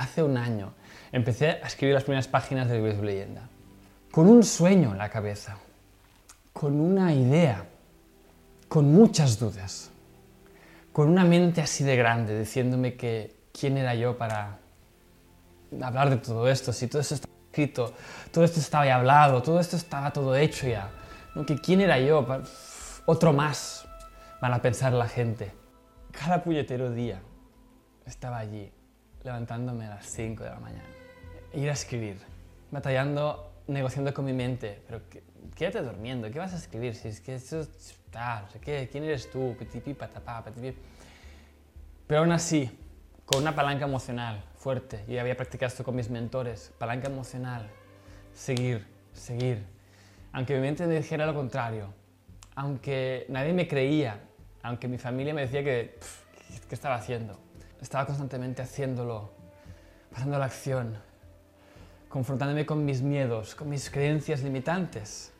hace un año, empecé a escribir las primeras páginas de Libros de Leyenda. Con un sueño en la cabeza, con una idea, con muchas dudas, con una mente así de grande, diciéndome que quién era yo para hablar de todo esto, si todo esto estaba escrito, todo esto estaba ya hablado, todo esto estaba todo hecho ya. ¿no? Que quién era yo, para... otro más, van a pensar la gente. Cada puñetero día estaba allí, levantándome a las 5 de la mañana, ir a escribir, batallando, negociando con mi mente, pero quédate durmiendo, ¿qué vas a escribir? Si es que eso está, no sé qué, ¿quién eres tú? Petipi, patapá, petipi. Pero aún así, con una palanca emocional fuerte, y había practicado esto con mis mentores, palanca emocional, seguir, seguir, aunque mi mente me dijera lo contrario, aunque nadie me creía, aunque mi familia me decía que, ¿qué estaba haciendo? Estaba constantemente haciéndolo, pasando a la acción, confrontándome con mis miedos, con mis creencias limitantes.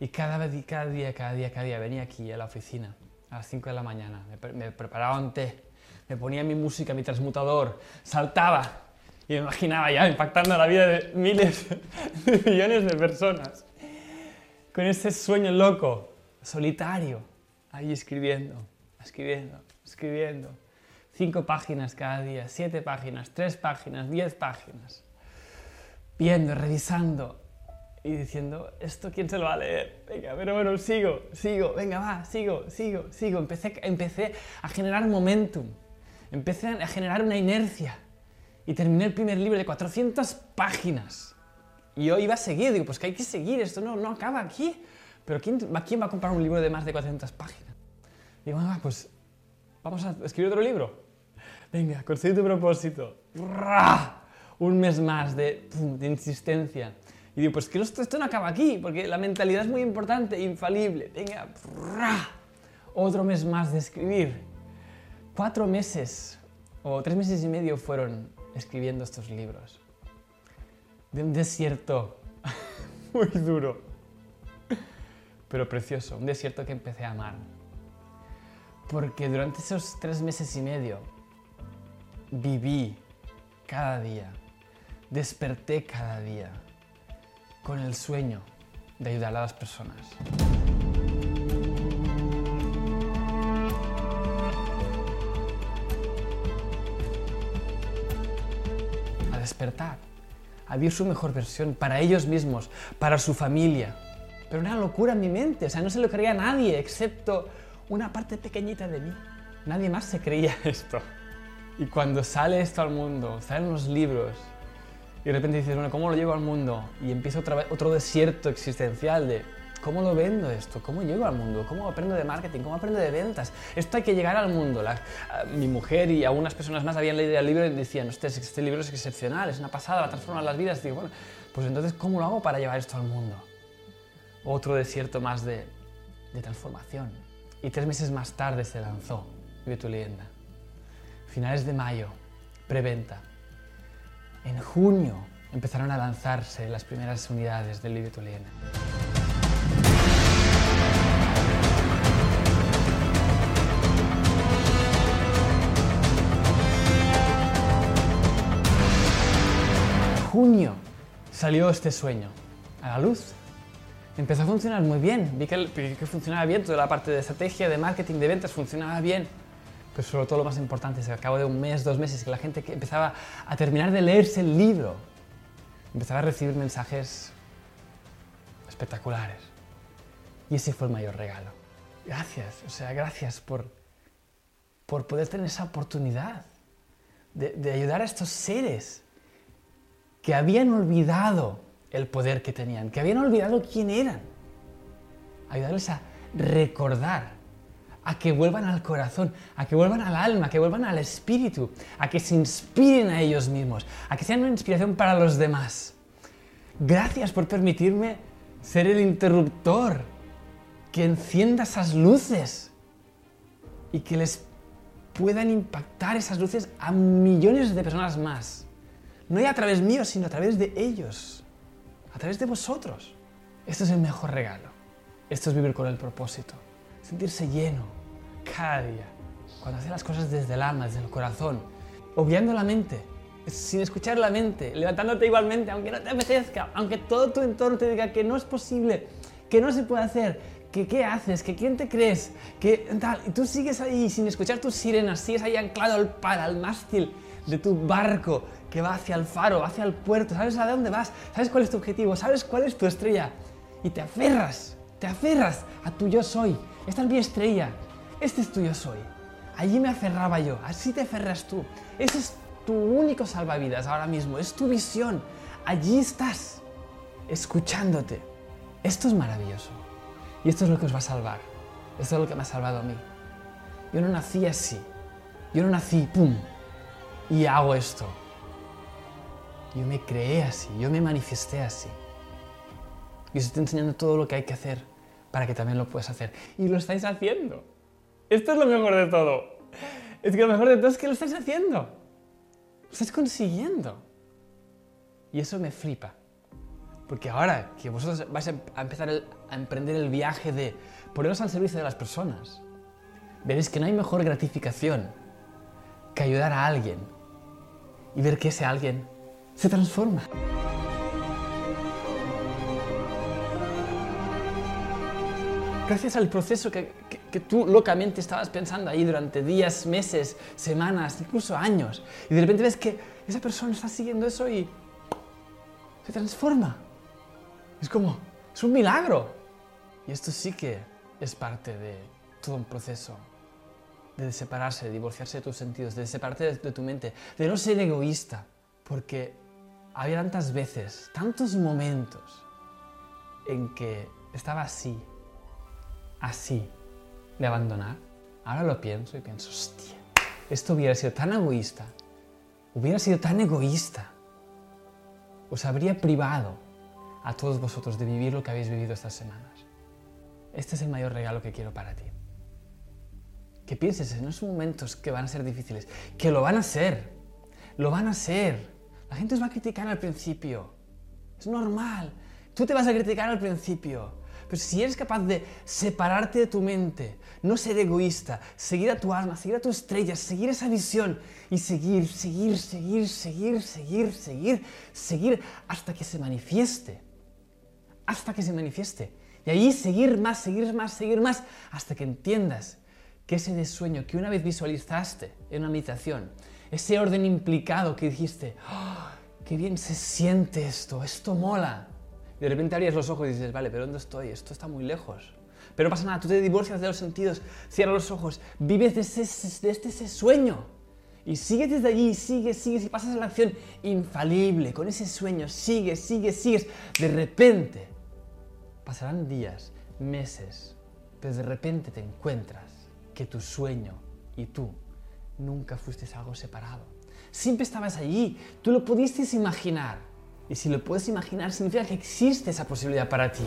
Y cada, cada día, cada día, cada día venía aquí a la oficina a las 5 de la mañana, me, me preparaba un té, me ponía mi música, mi transmutador, saltaba y me imaginaba ya impactando la vida de miles, de millones de personas. Con ese sueño loco, solitario, ahí escribiendo, escribiendo, escribiendo. Cinco páginas cada día, siete páginas, tres páginas, diez páginas. Viendo, revisando y diciendo, ¿esto quién se lo va a leer? Venga, pero bueno, sigo, sigo, venga, va, sigo, sigo, sigo. Empecé, empecé a generar momentum, empecé a generar una inercia y terminé el primer libro de 400 páginas. Y yo iba a seguir, digo, pues que hay que seguir, esto no, no acaba aquí. Pero ¿quién, ¿quién va a comprar un libro de más de 400 páginas? Digo, ah, pues vamos a escribir otro libro. Venga, conseguí tu propósito. Un mes más de, de insistencia. Y digo, pues que esto no acaba aquí, porque la mentalidad es muy importante, infalible. Venga, otro mes más de escribir. Cuatro meses o tres meses y medio fueron escribiendo estos libros. De un desierto muy duro, pero precioso. Un desierto que empecé a amar. Porque durante esos tres meses y medio viví cada día, desperté cada día con el sueño de ayudar a las personas. A despertar, a vivir su mejor versión para ellos mismos, para su familia. Pero una locura en mi mente, o sea, no se lo creía a nadie excepto una parte pequeñita de mí. Nadie más se creía esto. Y cuando sale esto al mundo, salen los libros, y de repente dices, bueno, ¿cómo lo llevo al mundo? Y empieza otra vez, otro desierto existencial de, ¿cómo lo vendo esto? ¿Cómo llego al mundo? ¿Cómo aprendo de marketing? ¿Cómo aprendo de ventas? Esto hay que llegar al mundo. La, mi mujer y algunas personas más habían leído el libro y decían, este, este libro es excepcional, es una pasada, va a transformar las vidas. Y digo, bueno, pues entonces, ¿cómo lo hago para llevar esto al mundo? Otro desierto más de, de transformación. Y tres meses más tarde se lanzó Vive tu leyenda. Finales de mayo, preventa. En junio empezaron a lanzarse las primeras unidades del Vive tu leyenda. junio salió este sueño a la luz. Empezó a funcionar muy bien. Vi que, funcionaba bien, toda la parte de estrategia, de marketing, de ventas funcionaba bien. Pero sobre todo lo más importante es que al cabo de un mes, dos meses, que la gente que empezaba a terminar de leerse el libro, empezaba a recibir mensajes espectaculares. Y ese fue el mayor regalo. Gracias, o sea, gracias por, por poder tener esa oportunidad de, de ayudar a estos seres que habían olvidado el poder que tenían, que habían olvidado quién eran. Ayudarles a recordar, a que vuelvan al corazón, a que vuelvan al alma, a que vuelvan al espíritu, a que se inspiren a ellos mismos, a que sean una inspiración para los demás. Gracias por permitirme ser el interruptor que encienda esas luces y que les puedan impactar esas luces a millones de personas más. No ya a través mío, sino a través de ellos, a través de vosotros. Esto es el mejor regalo. Esto es vivir con el propósito. Sentirse lleno cada día. Cuando hace las cosas desde el alma, desde el corazón, obviando la mente, sin escuchar la mente, levantándote igualmente, aunque no te apetezca, aunque todo tu entorno te diga que no es posible, que no se puede hacer, que qué haces, que quién te crees, que tal, y tú sigues ahí sin escuchar tus sirenas, sigues ahí anclado al par, al mástil de tu barco que va hacia el faro, hacia el puerto, sabes a dónde vas, sabes cuál es tu objetivo, sabes cuál es tu estrella y te aferras, te aferras a tu yo soy. Esta es mi estrella, este es tu yo soy. Allí me aferraba yo, así te aferras tú. Ese es tu único salvavidas ahora mismo, es tu visión. Allí estás, escuchándote. Esto es maravilloso. Y esto es lo que os va a salvar. Esto es lo que me ha salvado a mí. Yo no nací así. Yo no nací, ¡pum! Y hago esto. Yo me creé así, yo me manifesté así. Y os estoy enseñando todo lo que hay que hacer para que también lo puedas hacer. Y lo estáis haciendo. Esto es lo mejor de todo. Es que lo mejor de todo es que lo estáis haciendo. Lo estáis consiguiendo. Y eso me flipa. Porque ahora que vosotros vais a empezar a emprender el viaje de poneros al servicio de las personas, veréis que no hay mejor gratificación que ayudar a alguien y ver que ese alguien se transforma. Gracias al proceso que, que, tú locamente estabas pensando ahí durante días, meses, semanas, incluso años, y de repente ves que esa persona está siguiendo eso y se transforma. Es como, es un milagro. Y esto sí que es parte de todo un proceso de separarse, de divorciarse de tus sentidos, de separarte de, de tu mente, de no ser egoísta, porque había tantas veces, tantos momentos en que estaba así, así, de abandonar. Ahora lo pienso y pienso, hostia, esto hubiera sido tan egoísta, hubiera sido tan egoísta, os habría privado a todos vosotros de vivir lo que habéis vivido estas semanas. Este es el mayor regalo que quiero para ti. Que pienses en esos momentos que van a ser difíciles, que lo van a ser, lo van a ser. La gente os va a criticar al principio. Es normal. Tú te vas a criticar al principio. Pero si eres capaz de separarte de tu mente, no ser egoísta, seguir a tu alma, seguir a tu estrella, seguir esa visión y seguir, seguir, seguir, seguir, seguir, seguir, seguir hasta que se manifieste. Hasta que se manifieste. Y ahí seguir más, seguir más, seguir más, hasta que entiendas que ese sueño que una vez visualizaste en una meditación, ese orden implicado que dijiste, ¡Oh, qué bien se siente esto, esto mola. De repente abrías los ojos y dices, vale, pero ¿dónde estoy? Esto está muy lejos. Pero no pasa nada, tú te divorcias de los sentidos, cierras los ojos, vives de, ese, de este, ese sueño. Y sigues desde allí, sigues, sigues y pasas a la acción infalible, con ese sueño, sigues, sigues, sigues. De repente, pasarán días, meses, pero de repente te encuentras que tu sueño y tú nunca fuiste algo separado. Siempre estabas allí, tú lo pudiste imaginar. Y si lo puedes imaginar, significa que existe esa posibilidad para ti.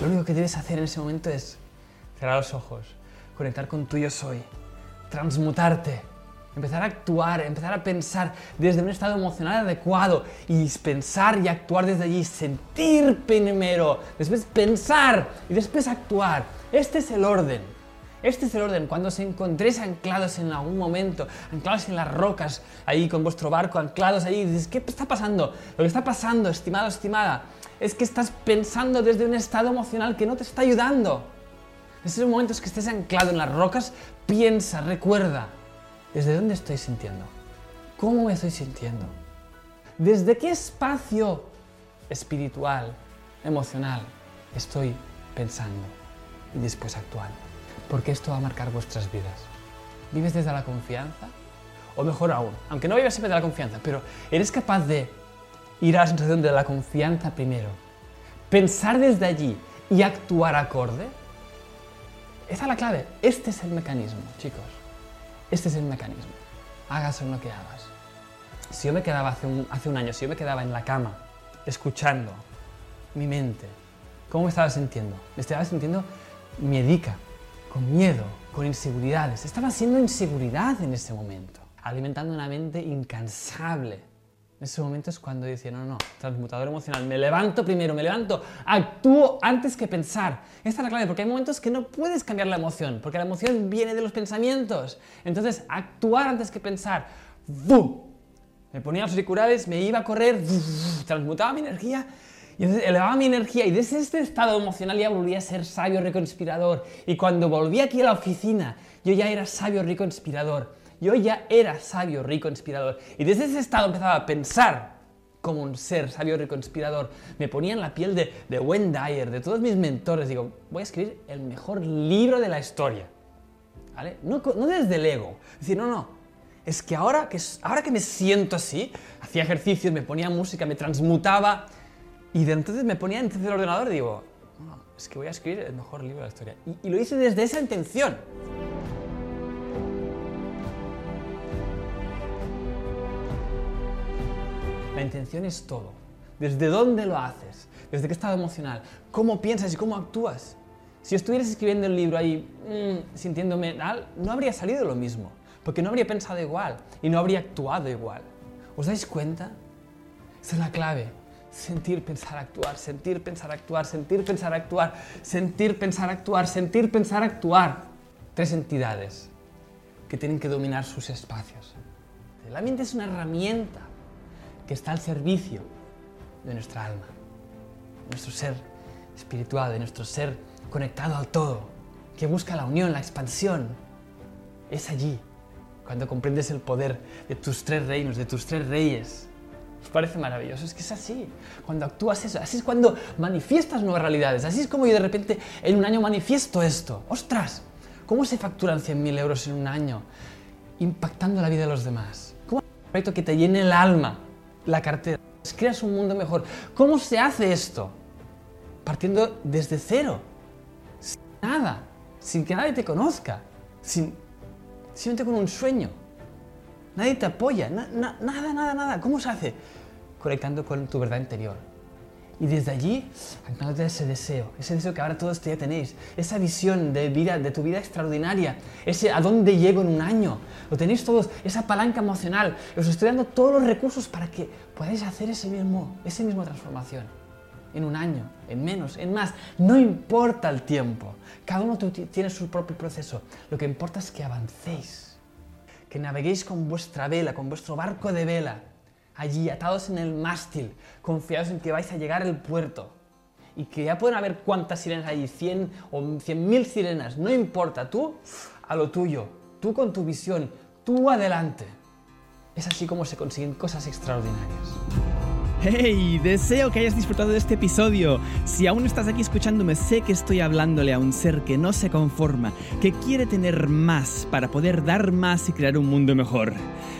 Lo único que debes hacer en ese momento es cerrar los ojos, conectar con tu yo soy, transmutarte, empezar a actuar, empezar a pensar desde un estado emocional adecuado y pensar y actuar desde allí, sentir primero, después pensar y después actuar. Este es el orden. Este es el orden. Cuando os encontréis anclados en algún momento, anclados en las rocas, ahí con vuestro barco, anclados ahí, dices, ¿qué está pasando? Lo que está pasando, estimado, estimada, es que estás pensando desde un estado emocional que no te está ayudando. En esos momentos que estés anclado en las rocas, piensa, recuerda, ¿desde dónde estoy sintiendo? ¿Cómo me estoy sintiendo? ¿Desde qué espacio espiritual, emocional estoy pensando y después actuando? Porque esto va a marcar vuestras vidas. ¿Vives desde la confianza? O mejor aún, aunque no vivas siempre de la confianza, pero eres capaz de ir a la sensación de la confianza primero, pensar desde allí y actuar acorde? Esa es la clave. Este es el mecanismo, chicos. Este es el mecanismo. Hagas lo que hagas. Si yo me quedaba hace un, hace un año, si yo me quedaba en la cama, escuchando mi mente, ¿cómo me estaba sintiendo? Me estaba sintiendo miedica, con miedo, con inseguridades. Estaba siendo inseguridad en ese momento. alimentando una mente incansable. En ese momento es cuando dice, no, no, transmutador emocional, me levanto primero, me levanto, actúo antes que pensar. Esta es la clave, porque hay momentos que no puedes cambiar la emoción, porque la emoción viene de los pensamientos. Entonces, actuar antes que pensar. ¡Bum! Me ponía los auriculares, me iba a correr, transmutaba mi energía y entonces elevaba mi energía y desde este estado emocional ya volvía a ser sabio, rico, inspirador. Y cuando volví aquí a la oficina, yo ya era sabio, rico, inspirador. Yo ya era sabio, rico, inspirador. Y desde ese estado empezaba a pensar como un ser sabio, rico, inspirador. Me ponía en la piel de, de Wayne de todos mis mentores. Digo, voy a escribir el mejor libro de la historia. ¿Vale? No, no desde el ego. Es decir, no, no es que ahora, que ahora que me siento así, hacía ejercicios, me ponía música, me transmutaba y de entonces me ponía en el ordenador y digo, es que voy a escribir el mejor libro de la historia. Y lo hice desde esa intención. La intención es todo. ¿Desde dónde lo haces? ¿Desde qué estado emocional? ¿Cómo piensas y cómo actúas? Si estuvieras escribiendo el libro ahí mmm, sintiéndome mal, no habría salido lo mismo porque no habría pensado igual y no habría actuado igual. ¿Os dais cuenta? Esa es la clave. Sentir, pensar, actuar, sentir, pensar, actuar, sentir, pensar, actuar, sentir, pensar, actuar, sentir, pensar, actuar. Tres entidades que tienen que dominar sus espacios. La mente es una herramienta que está al servicio de nuestra alma, nuestro ser espiritual, de nuestro ser conectado al todo, que busca la unión, la expansión. Es allí cuando comprendes el poder de tus tres reinos, de tus tres reyes. ¿Os parece maravilloso? Es que es así. Cuando actúas eso, así es cuando manifiestas nuevas realidades. Así es como yo de repente en un año manifiesto esto. ¡Ostras! ¿Cómo se facturan 100.000 euros en un año? Impactando la vida de los demás. ¿Cómo haces un proyecto que te llene el alma, la cartera? Creas un mundo mejor. ¿Cómo se hace esto? Partiendo desde cero. Sin nada. Sin que nadie te conozca. Sin simplemente con un sueño. Nadie te apoya, nada, nada, nada. ¿Cómo se hace? Conectando con tu verdad interior. Y desde allí, anclándote ese deseo, ese deseo que ahora todos ya tenéis, esa visión de vida, de tu vida extraordinaria, ese a dónde llego en un año, lo tenéis todos, esa palanca emocional. Os estoy dando todos los recursos para que podáis hacer ese mismo, esa misma transformación en un año, en menos, en más. No importa el tiempo. Cada uno tiene su propio proceso. Lo que importa es que avancéis, que naveguéis con vuestra vela, con vuestro barco de vela, allí atados en el mástil, confiados en que vais a llegar al puerto. Y que ya pueden haber cuántas sirenas hay, 100 o 100 mil sirenas, no importa, tú a lo tuyo, tú con tu visión, tú adelante. Es así como se consiguen cosas extraordinarias. ¡Hey! Deseo que hayas disfrutado de este episodio. Si aún estás aquí escuchándome, sé que estoy hablándole a un ser que no se conforma, que quiere tener más para poder dar más y crear un mundo mejor.